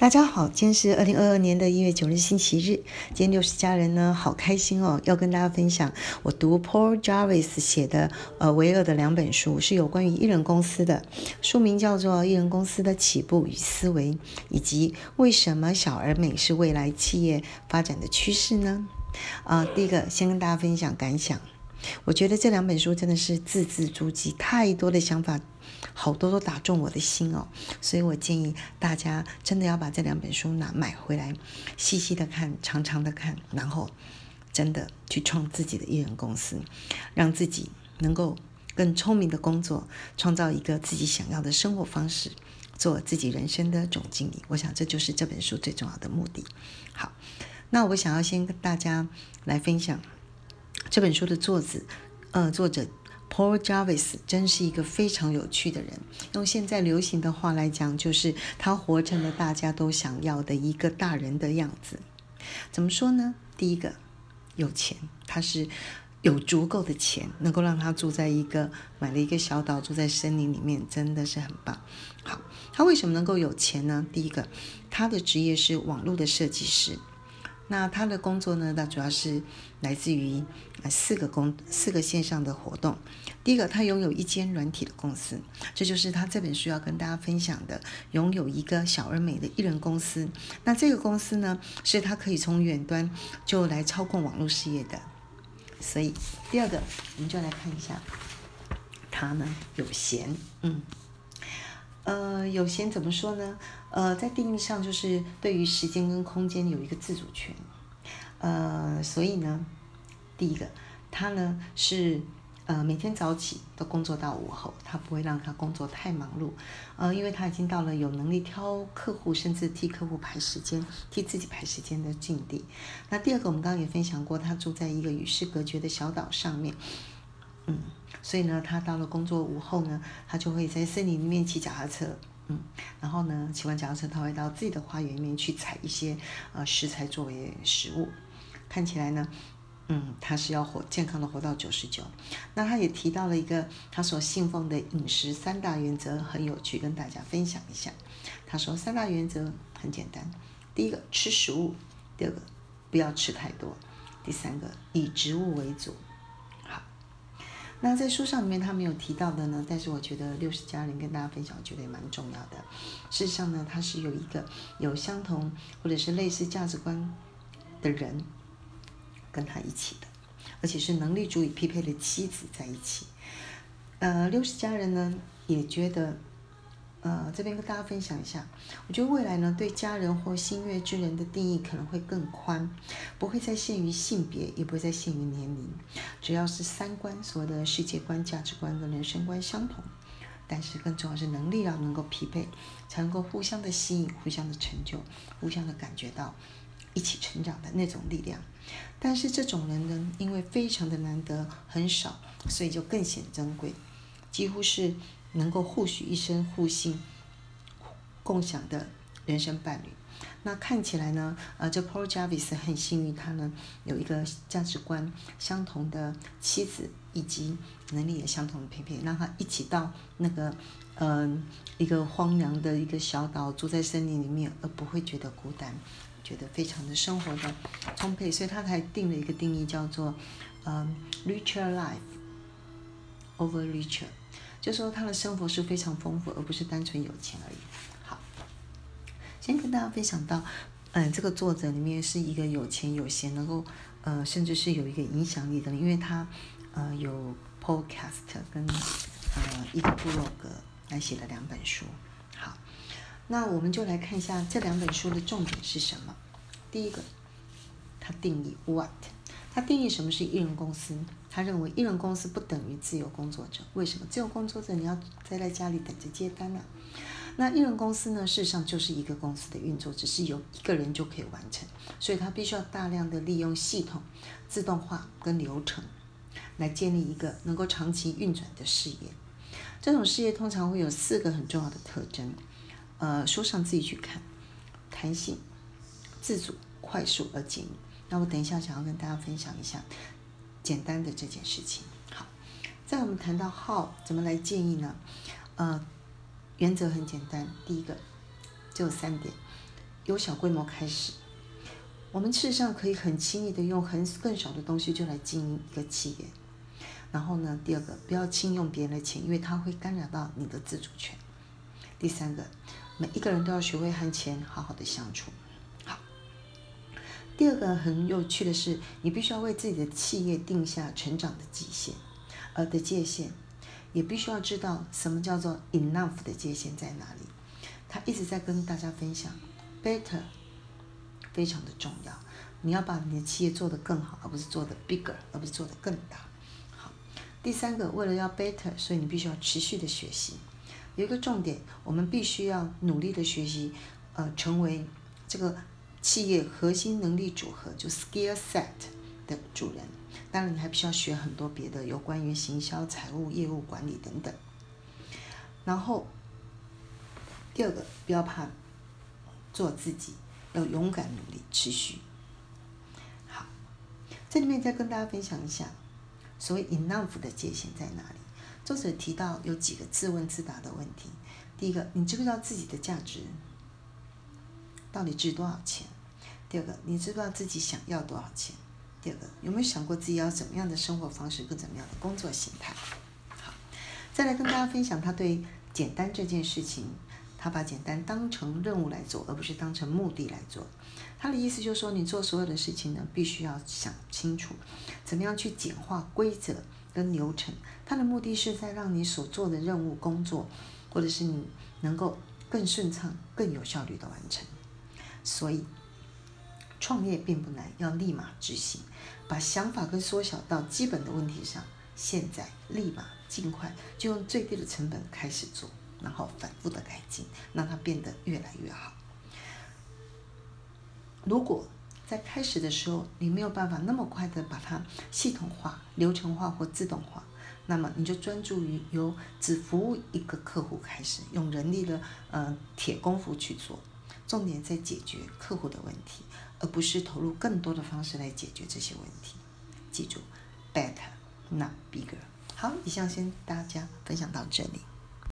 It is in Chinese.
大家好，今天是二零二二年的一月九日星期日。今天六十家人呢，好开心哦，要跟大家分享我读 Paul Jarvis 写的呃维尔的两本书，是有关于艺人公司的，书名叫做《艺人公司的起步与思维》，以及为什么小而美是未来企业发展的趋势呢？啊，第一个先跟大家分享感想。我觉得这两本书真的是字字珠玑，太多的想法，好多都打中我的心哦。所以我建议大家真的要把这两本书拿买回来，细细的看，长长的看，然后真的去创自己的艺人公司，让自己能够更聪明的工作，创造一个自己想要的生活方式，做自己人生的总经理。我想这就是这本书最重要的目的。好，那我想要先跟大家来分享。这本书的作者，呃，作者 Paul Jarvis 真是一个非常有趣的人。用现在流行的话来讲，就是他活成了大家都想要的一个大人的样子。怎么说呢？第一个，有钱，他是有足够的钱，能够让他住在一个买了一个小岛，住在森林里面，真的是很棒。好，他为什么能够有钱呢？第一个，他的职业是网络的设计师。那他的工作呢？那主要是来自于四个工四个线上的活动。第一个，他拥有一间软体的公司，这就是他这本书要跟大家分享的，拥有一个小而美的艺人公司。那这个公司呢，是他可以从远端就来操控网络事业的。所以，第二个，我们就来看一下，他呢有闲，嗯。呃，有闲怎么说呢？呃，在定义上就是对于时间跟空间有一个自主权。呃，所以呢，第一个，他呢是呃每天早起都工作到午后，他不会让他工作太忙碌。呃，因为他已经到了有能力挑客户，甚至替客户排时间、替自己排时间的境地。那第二个，我们刚刚也分享过，他住在一个与世隔绝的小岛上面。嗯，所以呢，他到了工作午后呢，他就会在森林里面骑脚踏车，嗯，然后呢，骑完脚踏车，他会到自己的花园里面去采一些呃食材作为食物。看起来呢，嗯，他是要活健康的活到九十九。那他也提到了一个他所信奉的饮食三大原则，很有趣，跟大家分享一下。他说三大原则很简单，第一个吃食物，第二个不要吃太多，第三个以植物为主。那在书上里面他没有提到的呢，但是我觉得六十家人跟大家分享，我觉得也蛮重要的。事实上呢，他是有一个有相同或者是类似价值观的人跟他一起的，而且是能力足以匹配的妻子在一起。呃，六十家人呢也觉得。呃，这边跟大家分享一下，我觉得未来呢，对家人或心悦之人的定义可能会更宽，不会再限于性别，也不会再限于年龄，只要是三观，所谓的世界观、价值观跟人生观相同，但是更重要是能力要能够匹配，才能够互相的吸引、互相的成就、互相的感觉到一起成长的那种力量。但是这种人呢，因为非常的难得、很少，所以就更显珍贵，几乎是。能够互许一生、互信、共享的人生伴侣，那看起来呢？呃，这 Paul Jarvis 很幸运，他呢有一个价值观相同的妻子，以及能力也相同的配配，让他一起到那个嗯一个荒凉的一个小岛，住在森林里面，而不会觉得孤单，觉得非常的生活的充沛，所以他才定了一个定义，叫做嗯 richer life over richer。就说他的生活是非常丰富，而不是单纯有钱而已。好，先跟大家分享到，嗯，这个作者里面是一个有钱有闲，能够呃，甚至是有一个影响力的，因为他呃有 podcast 跟呃一个部落格来写了两本书。好，那我们就来看一下这两本书的重点是什么。第一个，他定义 what。他定义什么是艺人公司？他认为艺人公司不等于自由工作者。为什么？自由工作者你要待在家里等着接单呢？那艺人公司呢？事实上就是一个公司的运作，只是由一个人就可以完成。所以他必须要大量的利用系统、自动化跟流程，来建立一个能够长期运转的事业。这种事业通常会有四个很重要的特征。呃，书上自己去看：弹性、自主、快速而简易。那我等一下想要跟大家分享一下简单的这件事情。好，在我们谈到号怎么来建议呢？呃，原则很简单，第一个就三点：由小规模开始。我们事实上可以很轻易的用很更少的东西就来经营一个企业。然后呢，第二个，不要轻用别人的钱，因为它会干扰到你的自主权。第三个，每一个人都要学会和钱好好的相处。第二个很有趣的是，你必须要为自己的企业定下成长的极限，呃的界限，也必须要知道什么叫做 enough 的界限在哪里。他一直在跟大家分享，better 非常的重要，你要把你的企业做得更好，而不是做得 bigger，而不是做得更大。好，第三个，为了要 better，所以你必须要持续的学习。有一个重点，我们必须要努力的学习，呃，成为这个企业核心能力组合，就 skill set 的主人。当然，你还必须要学很多别的，有关于行销、财务、业务管理等等。然后。第二个，不要怕做自己，要勇敢努力，持续。好，这里面再跟大家分享一下，所谓 enough 的界限在哪里？作者提到有几个自问自答的问题。第一个，你知不知道自己的价值到底值多少钱？第二个，你知道自己想要多少钱？第二个，有没有想过自己要怎么样的生活方式，跟怎么样的工作形态？好，再来跟大家分享他对简单这件事情。他把简单当成任务来做，而不是当成目的来做。他的意思就是说，你做所有的事情呢，必须要想清楚，怎么样去简化规则跟流程。他的目的是在让你所做的任务工作，或者是你能够更顺畅、更有效率的完成。所以，创业并不难，要立马执行，把想法跟缩小到基本的问题上，现在立马尽快就用最低的成本开始做。然后反复的改进，让它变得越来越好。如果在开始的时候你没有办法那么快的把它系统化、流程化或自动化，那么你就专注于由只服务一个客户开始，用人力的呃铁功夫去做，重点在解决客户的问题，而不是投入更多的方式来解决这些问题。记住，better not bigger。好，以上先大家分享到这里。